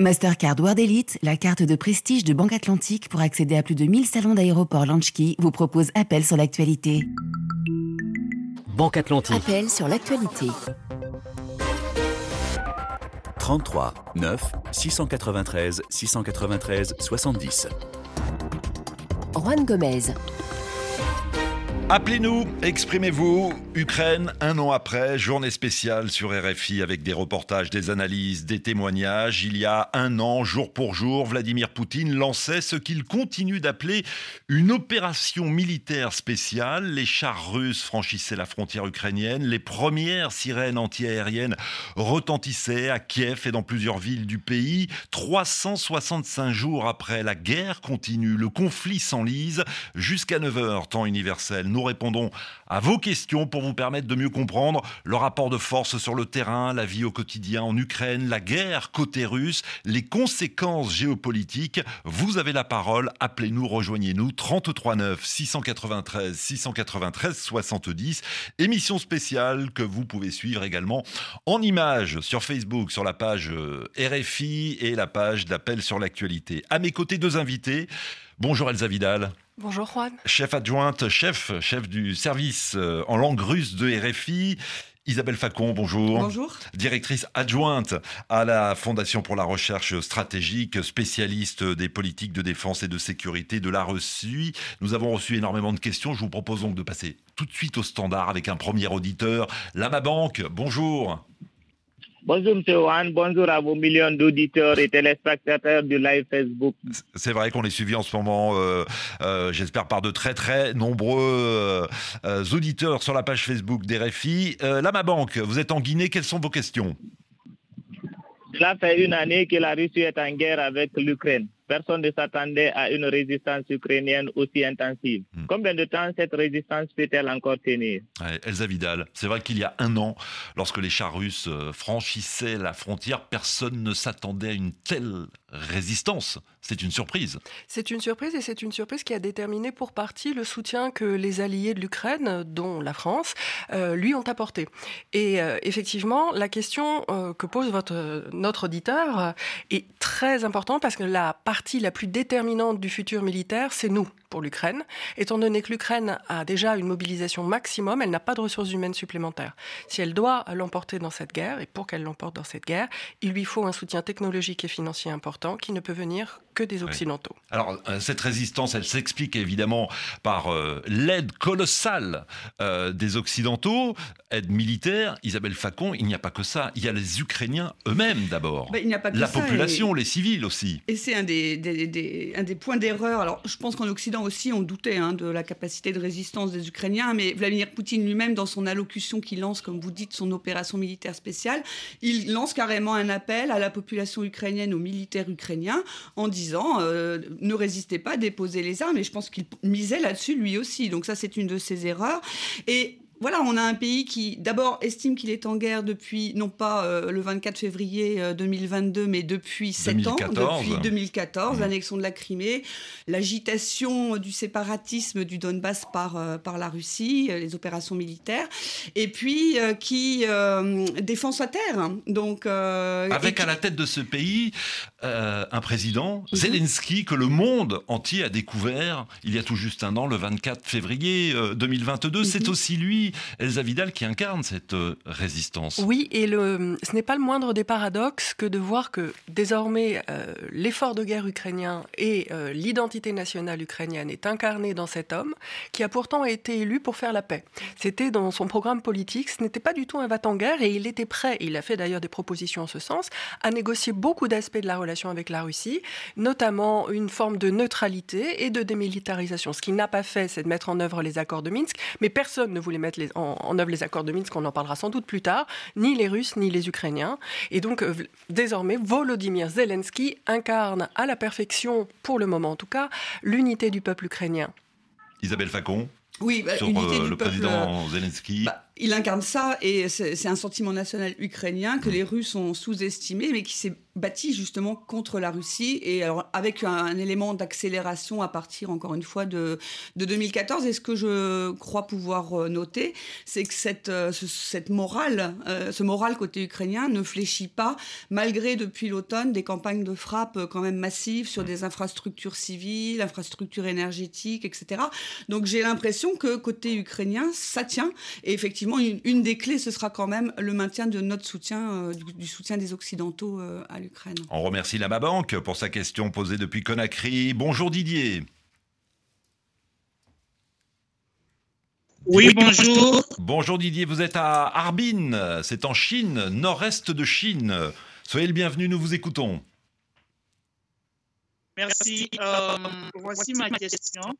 Mastercard World Elite, la carte de prestige de Banque Atlantique pour accéder à plus de 1000 salons d'aéroport Launchkey, vous propose Appel sur l'actualité. Banque Atlantique. Appel sur l'actualité. 33 9 693 693 70. Juan Gomez. Appelez-nous, exprimez-vous. Ukraine, un an après, journée spéciale sur RFI avec des reportages, des analyses, des témoignages. Il y a un an, jour pour jour, Vladimir Poutine lançait ce qu'il continue d'appeler une opération militaire spéciale. Les chars russes franchissaient la frontière ukrainienne. Les premières sirènes antiaériennes retentissaient à Kiev et dans plusieurs villes du pays. 365 jours après, la guerre continue, le conflit s'enlise jusqu'à 9h, temps universel nous répondons à vos questions pour vous permettre de mieux comprendre le rapport de force sur le terrain, la vie au quotidien en Ukraine, la guerre côté russe, les conséquences géopolitiques. Vous avez la parole, appelez-nous, rejoignez-nous 33 9 693 693 70. Émission spéciale que vous pouvez suivre également en images sur Facebook, sur la page euh, RFI et la page d'appel sur l'actualité. À mes côtés, deux invités. Bonjour Elsa Vidal. Bonjour Juan. Chef adjointe, chef, chef du service euh, en langue russe de RFI. Isabelle Facon, bonjour. Bonjour. Directrice adjointe à la Fondation pour la recherche stratégique, spécialiste des politiques de défense et de sécurité de la Russie. Nous avons reçu énormément de questions. Je vous propose donc de passer tout de suite au standard avec un premier auditeur. Lama Banque, bonjour. Bonjour M. Juan, bonjour à vos millions d'auditeurs et téléspectateurs du live Facebook. C'est vrai qu'on est suivi en ce moment, euh, euh, j'espère par de très très nombreux euh, auditeurs sur la page Facebook d'RFI. là, ma banque, vous êtes en Guinée, quelles sont vos questions? Cela fait une année que la Russie est en guerre avec l'Ukraine. Personne ne s'attendait à une résistance ukrainienne aussi intensive. Hmm. Combien de temps cette résistance peut-elle encore tenir? Elsa Vidal, c'est vrai qu'il y a un an, lorsque les chars russes euh, franchissaient la frontière, personne ne s'attendait à une telle résistance. C'est une surprise. C'est une surprise et c'est une surprise qui a déterminé pour partie le soutien que les alliés de l'Ukraine, dont la France, euh, lui ont apporté. Et euh, effectivement, la question que pose notre auditeur est très importante parce que la partie la plus déterminante du futur militaire, c'est nous pour l'Ukraine, étant donné que l'Ukraine a déjà une mobilisation maximum, elle n'a pas de ressources humaines supplémentaires. Si elle doit l'emporter dans cette guerre, et pour qu'elle l'emporte dans cette guerre, il lui faut un soutien technologique et financier important qui ne peut venir que des Occidentaux. Alors, euh, cette résistance, elle s'explique évidemment par euh, l'aide colossale euh, des Occidentaux, aide militaire. Isabelle Facon, il n'y a pas que ça. Il y a les Ukrainiens eux-mêmes d'abord. Ben, il n'y a pas que La population, les civils aussi. Et c'est un des, des, un des points d'erreur. Alors, je pense qu'en Occident, aussi, on doutait hein, de la capacité de résistance des Ukrainiens, mais Vladimir Poutine lui-même, dans son allocution qui lance, comme vous dites, son opération militaire spéciale, il lance carrément un appel à la population ukrainienne, aux militaires ukrainiens, en disant euh, ne résistez pas, déposez les armes. Et je pense qu'il misait là-dessus lui aussi. Donc ça, c'est une de ses erreurs. Et voilà, on a un pays qui, d'abord, estime qu'il est en guerre depuis, non pas euh, le 24 février 2022, euh, mais depuis 7 ans, depuis 2014, mmh. l'annexion de la Crimée, l'agitation du séparatisme du Donbass par, euh, par la Russie, les opérations militaires, et puis qui défend sa terre. Donc, Avec à la tête de ce pays un président, mmh. Zelensky, que le monde entier a découvert il y a tout juste un an, le 24 février 2022. Mmh. C'est aussi lui Elsa Vidal qui incarne cette euh, résistance. Oui, et ce n'est pas le moindre des paradoxes que de voir que désormais euh, l'effort de guerre ukrainien et euh, l'identité nationale ukrainienne est incarné dans cet homme qui a pourtant été élu pour faire la paix. C'était dans son programme politique, ce n'était pas du tout un va-t-en-guerre et il était prêt, il a fait d'ailleurs des propositions en ce sens, à négocier beaucoup d'aspects de la relation avec la Russie, notamment une forme de neutralité et de démilitarisation. Ce qu'il n'a pas fait, c'est de mettre en œuvre les accords de Minsk, mais personne ne voulait mettre en, œuvre les accords de Minsk, on en parlera sans doute plus tard, ni les Russes ni les Ukrainiens. Et donc, euh, désormais, Volodymyr Zelensky incarne à la perfection, pour le moment en tout cas, l'unité du peuple ukrainien. Isabelle Facon oui, bah, sur euh, le président Zelensky. Bah, Il incarne ça et c'est un sentiment national ukrainien que les Russes ont sous-estimé, mais qui s'est bâti justement contre la Russie et alors avec un, élément d'accélération à partir encore une fois de, de 2014. Et ce que je crois pouvoir euh, noter, c'est que cette, euh, morale, euh, ce moral côté ukrainien ne fléchit pas malgré depuis l'automne des campagnes de frappe quand même massives sur des infrastructures civiles, infrastructures énergétiques, etc. Donc j'ai l'impression que côté ukrainien, ça tient. Et effectivement, une, des clés, ce sera quand même le maintien de notre soutien, du, soutien des Occidentaux à l'Ukraine. On remercie la Banque pour sa question posée depuis Conakry. Bonjour Didier. Oui, bonjour. Bonjour Didier, vous êtes à Harbin, c'est en Chine, nord-est de Chine. Soyez le bienvenu, nous vous écoutons. Merci. Euh, voici ma question.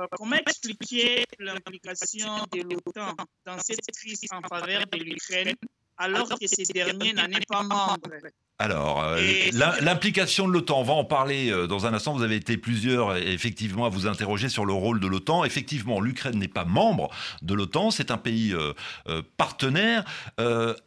Euh, comment expliquer l'implication de l'OTAN dans cette crise en faveur de l'Ukraine alors que ces derniers n'en est pas membre? Alors, euh, l'implication de l'OTAN, on va en parler euh, dans un instant. Vous avez été plusieurs, effectivement, à vous interroger sur le rôle de l'OTAN. Effectivement, l'Ukraine n'est pas membre de l'OTAN, c'est un pays euh, partenaire.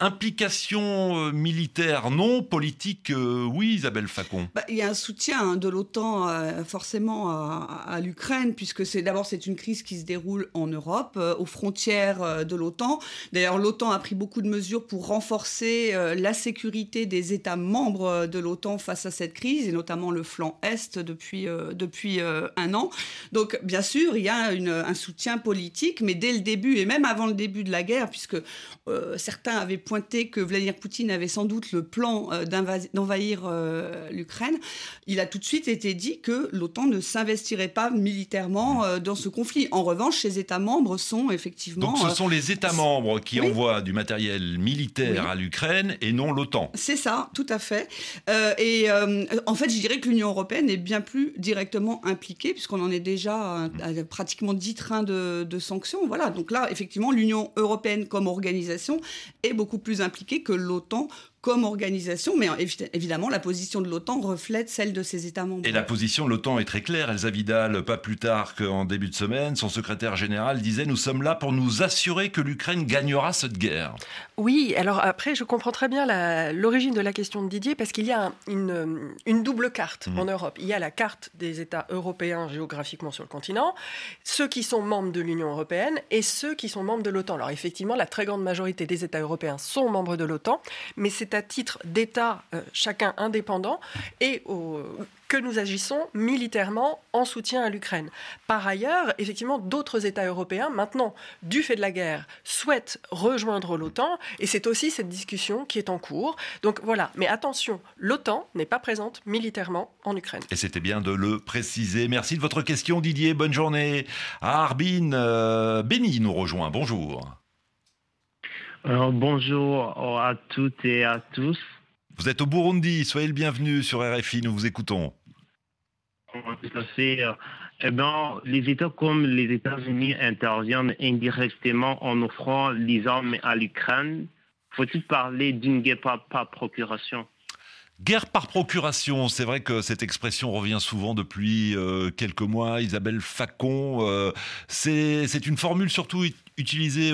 implication militaire, non. Politique, oui, Isabelle Facon. Bah, il y a un soutien hein, de l'OTAN, forcément, à, l'Ukraine, puisque c'est d'abord c'est une crise qui se déroule en Europe, aux frontières de l'OTAN. D'ailleurs, l'OTAN a pris beaucoup de mesures pour renforcer la sécurité des États membres de l'OTAN face à cette crise, et notamment le flanc Est depuis, euh, depuis euh, un an. Donc, bien sûr, il y a un soutien politique, mais dès le début, et même avant le début de la guerre, puisque euh, certains avaient pointé que Vladimir Poutine avait sans doute le plan d'envahir l'Ukraine, il a tout de suite été dit que l'OTAN ne s'investirait pas militairement dans ce conflit. En revanche, ses États membres sont effectivement... Donc ce sont les États membres qui envoient du matériel militaire à l'Ukraine et non l'OTAN. C'est ça, tout à fait. Euh, et euh, en fait, je dirais que l'Union européenne est bien plus directement impliquée, puisqu'on en est déjà à, pratiquement 10 trains de, de, sanctions. Voilà, donc là, effectivement, l'Union européenne comme organisation est beaucoup plus impliquée que l'OTAN comme organisation, mais évidemment, la position de l'OTAN reflète celle de ses États membres. Et la position de l'OTAN est très claire. Elsa Vidal, pas plus tard qu'en début de semaine, son secrétaire général disait Nous sommes là pour nous assurer que l'Ukraine gagnera cette guerre. Oui, alors après, je comprends très bien l'origine de la question de Didier, parce qu'il y a une, une, double carte mmh. en Europe. Il y a la carte des États européens géographiquement sur le continent, ceux qui sont membres de l'Union européenne et ceux qui sont membres de l'OTAN. Alors effectivement, la très grande majorité des États européens sont membres de l'OTAN, mais c'est à titre d'État, euh, chacun indépendant, et que nous agissons militairement en soutien à l'Ukraine. Par ailleurs, effectivement, d'autres États européens, maintenant, du fait de la guerre, souhaitent rejoindre l'OTAN, et c'est aussi cette discussion qui est en cours. Donc voilà, mais attention, l'OTAN n'est pas présente militairement en Ukraine. Et c'était bien de le préciser. Merci de votre question, Didier. Bonne journée. À Harbin, euh, Béni nous rejoint. Bonjour. Euh, bonjour à toutes et à tous. Vous êtes au Burundi, soyez le bienvenu sur RFI, nous vous écoutons. Tout à fait. Eh bien, les États comme les États-Unis interviennent indirectement en offrant les armes à l'Ukraine. Faut-il parler d'une guerre par, procuration? Guerre par procuration, c'est vrai que cette expression revient souvent depuis euh, quelques mois. Isabelle Facon, euh, c'est une formule surtout utilisée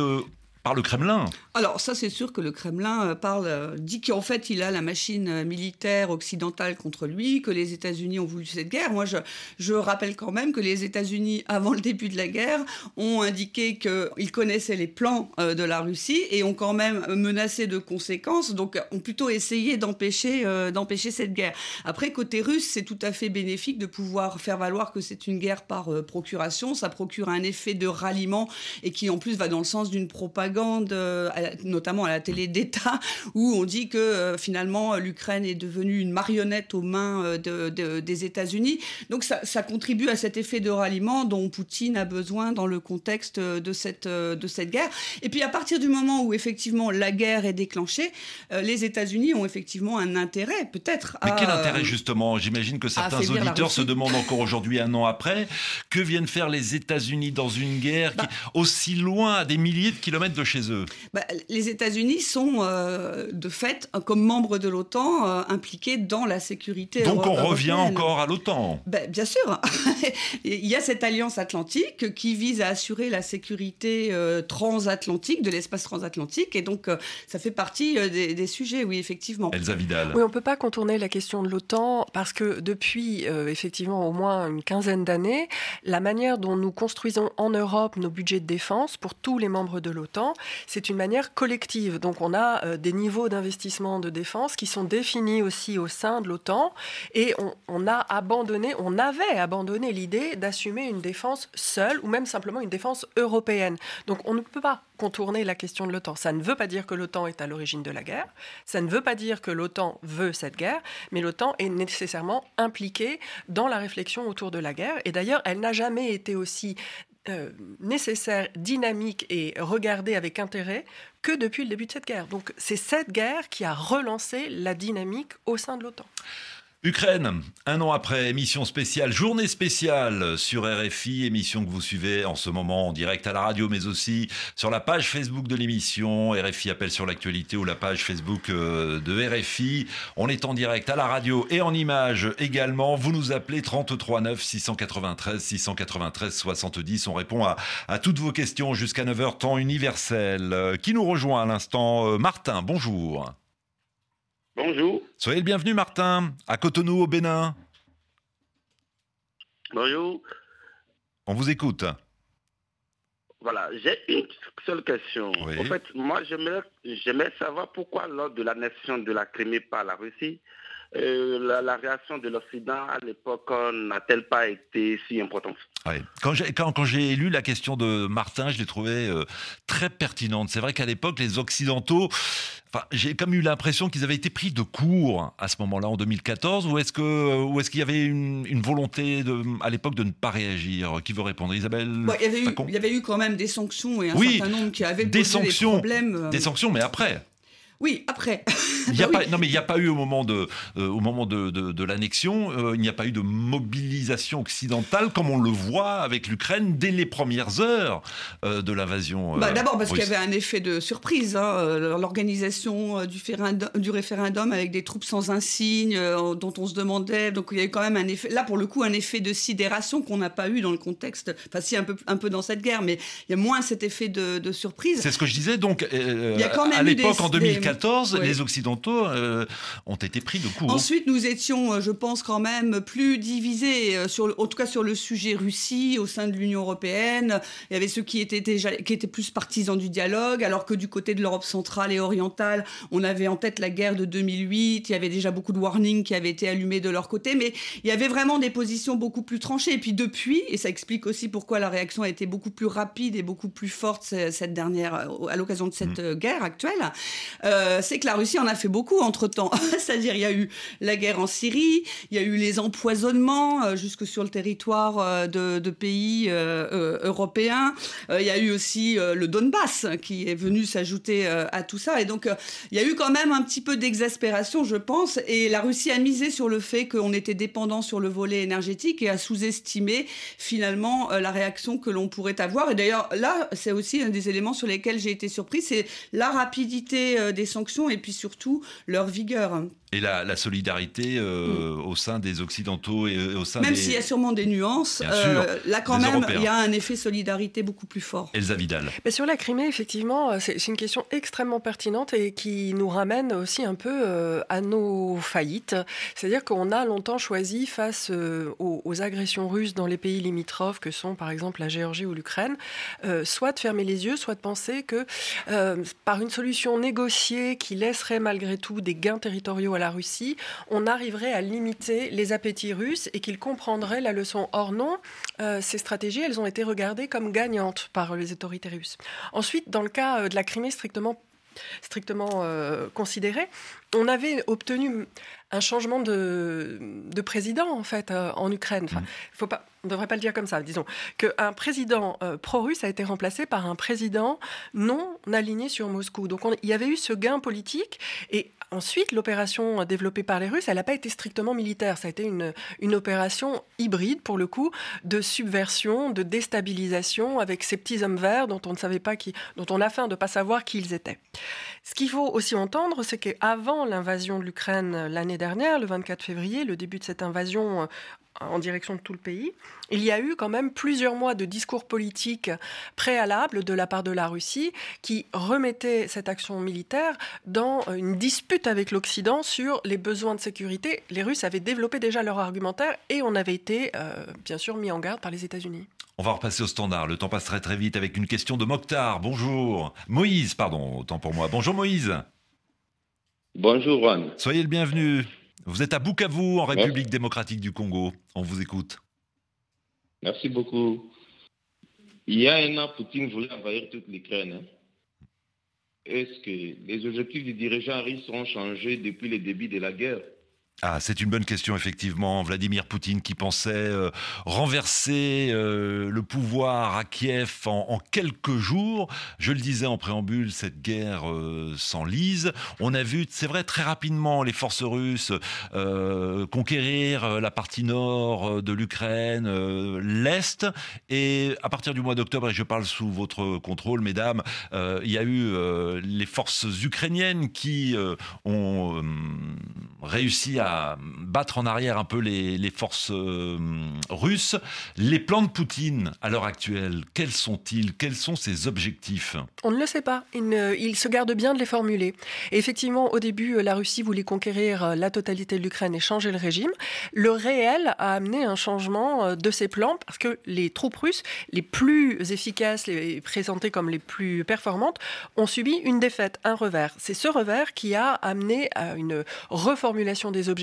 le Kremlin. Alors ça c'est sûr que le Kremlin euh, parle, euh, dit qu'en fait il a la machine euh, militaire occidentale contre lui, que les États-Unis ont voulu cette guerre. Moi je, je rappelle quand même que les États-Unis avant le début de la guerre ont indiqué qu'ils connaissaient les plans de la Russie et ont quand même menacé de conséquences, donc ont plutôt essayé d'empêcher d'empêcher cette guerre. Après côté russe c'est tout à fait bénéfique de pouvoir faire valoir que c'est une guerre par procuration, ça procure un effet de ralliement et qui en plus va dans le sens d'une propagande euh, notamment à la télé d'État, où on dit que euh, finalement l'Ukraine est devenue une marionnette aux mains euh, des États-Unis. Donc ça, contribue à cet effet de ralliement dont Poutine a besoin dans le contexte de cette, de cette guerre. Et puis à partir du moment où effectivement la guerre est déclenchée, les États-Unis ont effectivement un intérêt, peut-être. Mais quel intérêt justement? J'imagine que certains auditeurs se demandent encore aujourd'hui, un an après, que viennent faire les États-Unis dans une guerre qui, bah aussi loin, à des milliers de kilomètres de chez eux? Bah, les États-Unis sont euh, de fait, comme membres de l'OTAN, euh, impliqués dans la sécurité. Donc on revient encore à l'OTAN? Ben, bien sûr. Il y a cette alliance atlantique qui vise à assurer la sécurité euh, transatlantique de l'espace transatlantique, et donc ça fait partie des, sujets, oui, effectivement. Elsa Vidal. Oui, on ne peut pas contourner la question de l'OTAN parce que depuis effectivement au moins une quinzaine d'années, la manière dont nous construisons en Europe nos budgets de défense pour tous les membres de l'OTAN, c'est une manière collective. Donc on a euh, des niveaux d'investissement de défense qui sont définis aussi au sein de l'OTAN et on, a abandonné, on avait abandonné l'idée d'assumer une défense seule ou même simplement une défense européenne. Donc on ne peut pas contourner la question de l'OTAN. Ça ne veut pas dire que l'OTAN est à l'origine de la guerre, ça ne veut pas dire que l'OTAN veut cette guerre, mais l'OTAN est nécessairement impliquée dans la réflexion autour de la guerre. Et d'ailleurs, elle n'a jamais été aussi euh, nécessaire, dynamique et regardée avec intérêt que depuis le début de cette guerre. Donc c'est cette guerre qui a relancé la dynamique au sein de l'OTAN. Ukraine, un an après, émission spéciale, journée spéciale sur RFI, émission que vous suivez en ce moment en direct à la radio, mais aussi sur la page Facebook de l'émission, RFI appelle sur l'actualité ou la page Facebook euh, de RFI. On est en direct à la radio et en image également. Vous nous appelez 33 9 693 693 70. On répond à, à toutes vos questions jusqu'à 9h temps universel. Euh, qui nous rejoint à l'instant euh, Martin, bonjour. Bonjour. Soyez le bienvenu, Martin, à Cotonou, au Bénin. Bonjour. On vous écoute. Voilà, j'ai une seule question. En fait, moi, j'aimerais savoir pourquoi, lors de l'annexion de la Crimée par la Russie, euh, la, réaction de l'Occident à l'époque n'a-t-elle pas été si importante? Quand j'ai quand, lu la question de Martin, je l'ai trouvée euh, très pertinente. C'est vrai qu'à l'époque, les Occidentaux j'ai comme eu l'impression qu'ils avaient été pris de court à ce moment-là, en 2014, ou est-ce qu'il y avait une, volonté de, à l'époque de ne pas réagir? Qui veut répondre, Isabelle il, y avait eu, il y avait eu quand même des sanctions et un certain nombre qui avaient des posé sanctions, des problèmes. Des sanctions, mais après. Oui, après. Il y a pas, non, mais il n'y a pas eu au moment de, euh, au moment de, de, l'annexion, euh, il n'y a pas eu de mobilisation occidentale comme on le voit avec l'Ukraine dès les premières heures euh, de l'invasion. Bah, D'abord parce qu'il y avait un effet de surprise, hein, l'organisation du, du, référendum avec des troupes sans insigne dont on se demandait. Donc il y a eu quand même un effet, là pour le coup, un effet de sidération qu'on n'a pas eu dans le contexte, enfin si un peu, un peu dans cette guerre, mais il y a moins cet effet de, surprise. C'est ce que je disais donc. il y a quand même à l'époque en 2014, les Occidentaux euh, ont été pris de court. Ensuite, nous étions, euh, je pense, quand même plus divisés, euh, en tout cas sur le sujet Russie au sein de l'Union européenne. Il y avait ceux qui étaient, déjà, qui étaient plus partisans du dialogue, alors que du côté de l'Europe centrale et orientale, on avait en tête la guerre de 2008. Il y avait déjà beaucoup de warnings qui avaient été allumés de leur côté, mais il y avait vraiment des positions beaucoup plus tranchées. Et puis depuis, et ça explique aussi pourquoi la réaction a été beaucoup plus rapide et beaucoup plus forte cette dernière, à l'occasion de cette mmh. guerre actuelle, c'est que la Russie en a fait beaucoup entre-temps. C'est-à-dire, il y a eu la guerre en Syrie, il y a eu les empoisonnements euh, jusque sur le territoire euh, de, pays euh, européens. il y a eu aussi le Donbass qui est venu s'ajouter à tout ça. Et donc, il y a eu quand même un petit peu d'exaspération, je pense. Et la Russie a misé sur le fait qu'on était dépendant sur le volet énergétique et a sous-estimé finalement la réaction que l'on pourrait avoir. Et d'ailleurs, là, c'est aussi un des éléments sur lesquels j'ai été surpris, c'est la rapidité des sanctions et puis surtout leur vigueur. Et la, solidarité euh, mm. au sein des Occidentaux et euh, au sein Même s'il y a sûrement des nuances, euh, là quand même, il y a un effet solidarité beaucoup plus fort. Elsa Vidal. Mais sur la Crimée, effectivement, c'est une question extrêmement pertinente et qui nous ramène aussi un peu à nos faillites. C'est-à-dire qu'on a longtemps choisi, face aux, aux, agressions russes dans les pays limitrophes, que sont par exemple la Géorgie ou l'Ukraine, soit de fermer les yeux, soit de penser que par une solution négociée qui laisserait malgré tout des gains territoriaux à la Russie, on arriverait à limiter les appétits russes et qu'ils comprendraient la leçon. Or non, euh, ces stratégies, elles ont été regardées comme gagnantes par les autorités russes. Ensuite, dans le cas euh, de la Crimée strictement strictement euh, considéré, on avait obtenu un changement de, président en fait en Ukraine. Enfin, mmh. faut pas on ne devrait pas le dire comme ça, disons, qu'un président pro-russe a été remplacé par un président non aligné sur Moscou. Donc il y avait eu ce gain politique et Ensuite, l'opération développée par les Russes, elle n'a pas été strictement militaire. Ça a été une, opération hybride, pour le coup, de subversion, de déstabilisation, avec ces petits hommes verts dont on ne savait pas qui, dont on a faim de ne pas savoir qui ils étaient. Ce qu'il faut aussi entendre, c'est qu'avant l'invasion de l'Ukraine l'année dernière, le 24 février, le début de cette invasion en direction de tout le pays. Il y a eu quand même plusieurs mois de discours politiques préalables de la part de la Russie qui remettaient cette action militaire dans une dispute avec l'Occident sur les besoins de sécurité. Les Russes avaient développé déjà leur argumentaire et on avait été euh, bien sûr mis en garde par les États-Unis. On va repasser au standard. Le temps passe très très vite avec une question de Mokhtar. Bonjour. Moïse, pardon, autant pour moi. Bonjour Moïse. Bonjour Juan. Soyez le bienvenu. Vous êtes à Bukavu, en République démocratique du Congo. On vous écoute. Merci beaucoup. Il y a un an, Poutine voulait envahir toute l'Ukraine. Hein. Est-ce que les objectifs du dirigeant russe ont changé depuis le début de la guerre? Ah, c'est une bonne question, effectivement. Vladimir Poutine qui pensait euh, renverser euh, le pouvoir à Kiev en, quelques jours. Je le disais en préambule, cette guerre euh, s'enlise. On a vu, c'est vrai, très rapidement les forces russes conquérir la partie nord de l'Ukraine, l'Est. Et à partir du mois d'octobre, et je parle sous votre contrôle, mesdames, il y a eu les forces ukrainiennes qui ont réussi à battre en arrière un peu les, forces euh, russes. Les plans de Poutine à l'heure actuelle, quels sont-ils? Quels sont ses objectifs? On ne le sait pas. Il, se garde bien de les formuler. Et effectivement, au début, la Russie voulait conquérir euh, la totalité de l'Ukraine et changer le régime. Le réel a amené un changement euh, de ses plans parce que les troupes russes, les plus efficaces, les présentées comme les plus performantes, ont subi une défaite, un revers. C'est ce revers qui a amené à une reformulation des objectifs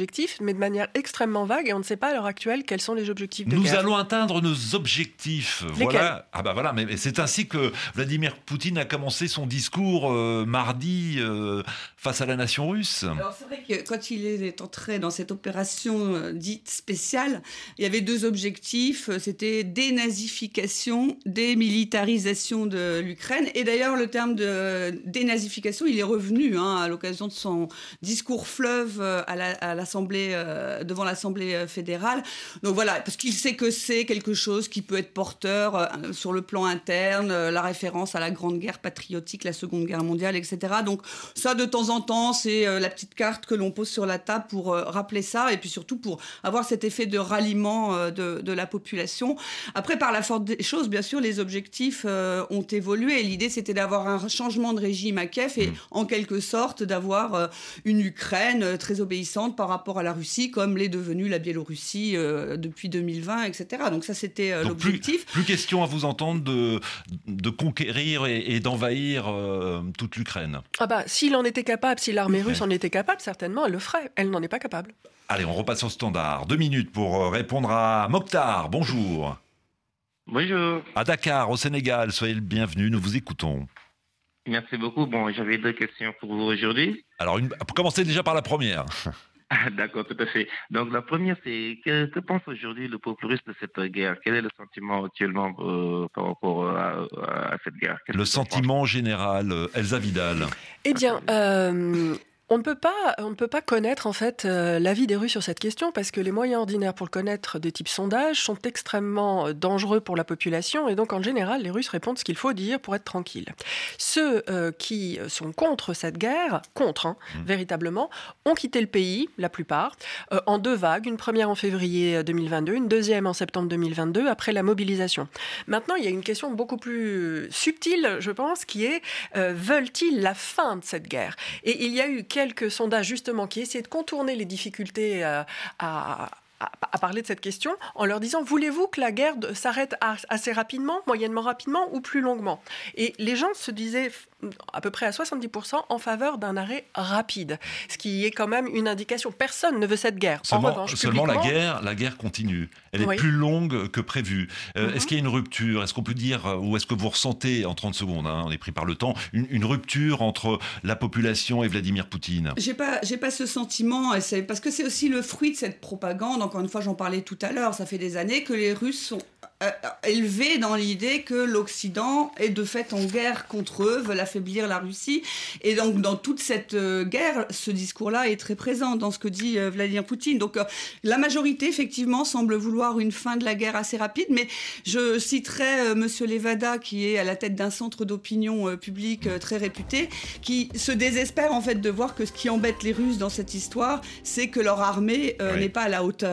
mais de manière extrêmement vague, et on ne sait pas à l'heure actuelle quels sont les objectifs de Nous allons atteindre nos objectifs. voilà. Ah bah voilà, mais c'est ainsi que Vladimir Poutine a commencé son discours euh, mardi euh, face à la nation russe. Alors c'est vrai que quand il est entré dans cette opération euh, dite spéciale, il y avait deux objectifs. C'était dénazification, démilitarisation de l'Ukraine. Et d'ailleurs, le terme de dénazification, il est revenu hein, à l'occasion de son discours fleuve à la, à la euh, devant l'Assemblée euh, fédérale. Donc voilà, parce qu'il sait que c'est quelque chose qui peut être porteur euh, sur le plan interne, la référence à la Grande Guerre patriotique, la Seconde Guerre mondiale, etc. Donc ça, de temps en temps, c'est la petite carte que l'on pose sur la table pour rappeler ça, et puis surtout pour avoir cet effet de ralliement de, la population. Après, par la force des choses, bien sûr, les objectifs ont évolué. L'idée, c'était d'avoir un changement de régime à Kiev et, mmh. en quelque sorte, d'avoir une Ukraine très obéissante par rapport à la Russie, comme l'est devenue la Biélorussie euh, depuis 2020, etc. Donc ça, c'était euh, l'objectif. Plus, question à vous entendre de, de conquérir et, d'envahir euh, toute l'Ukraine. Ah bah, s'il en était capable, si l'armée russe en était capable, certainement, elle le ferait. Elle n'en est pas capable. Allez, on repasse au standard. Deux minutes pour répondre à Mokhtar. Bonjour. Bonjour. À Dakar, au Sénégal, soyez le bienvenu, nous vous écoutons. Merci beaucoup. Bon, j'avais deux questions pour vous aujourd'hui. Alors, une... commencer déjà par la première. D'accord, tout à fait. Donc la première, c'est que, pense aujourd'hui le peuple russe de cette guerre? Quel est le sentiment actuellement euh, par rapport à, cette guerre? Le sentiment général, euh, Elsa Vidal. Eh bien, euh, on ne peut pas, on ne peut pas connaître en fait euh, l'avis des Russes sur cette question parce que les moyens ordinaires pour le connaître de type sondage sont extrêmement euh, dangereux pour la population et donc en général les Russes répondent ce qu'il faut dire pour être tranquilles. Ceux euh, qui sont contre cette guerre, contre hein, mmh. véritablement, ont quitté le pays, la plupart, en deux vagues, une première en février 2022, une deuxième en septembre 2022 après la mobilisation. Maintenant, il y a une question beaucoup plus subtile, je pense, qui est veulent-ils la fin de cette guerre? Et il y a eu quelques sondages justement qui essaient de contourner les difficultés euh, à, à, parler de cette question en leur disant voulez-vous que la guerre s'arrête assez rapidement, moyennement rapidement ou plus longuement? Et les gens se disaient à peu près à 70% en faveur d'un arrêt rapide, ce qui est quand même une indication. Personne ne veut cette guerre. Seulement, en revanche, seulement la guerre, la guerre continue. Elle est plus longue que prévu. Euh, mhm. Est-ce qu'il y a une rupture? Est-ce qu'on peut dire, euh, ou est-ce que vous ressentez en 30 secondes, hein, on est pris par le temps, une, rupture entre la population et Vladimir Poutine? J'ai pas, j'ai pas ce sentiment, parce que c'est aussi le fruit de cette propagande encore une fois, j'en parlais tout à l'heure, ça fait des années que les Russes sont euh, élevés dans l'idée que l'Occident est de fait en guerre contre eux, veulent affaiblir la Russie. Et donc, dans toute cette euh, guerre, ce discours-là est très présent dans ce que dit euh, Vladimir Poutine. Donc, la majorité, effectivement, semble vouloir une fin de la guerre assez rapide. Mais je citerai Monsieur Levada, qui est à la tête d'un centre d'opinion publique très réputé, qui se désespère en fait de voir que ce qui embête les Russes dans cette histoire, c'est que leur armée n'est pas à la hauteur.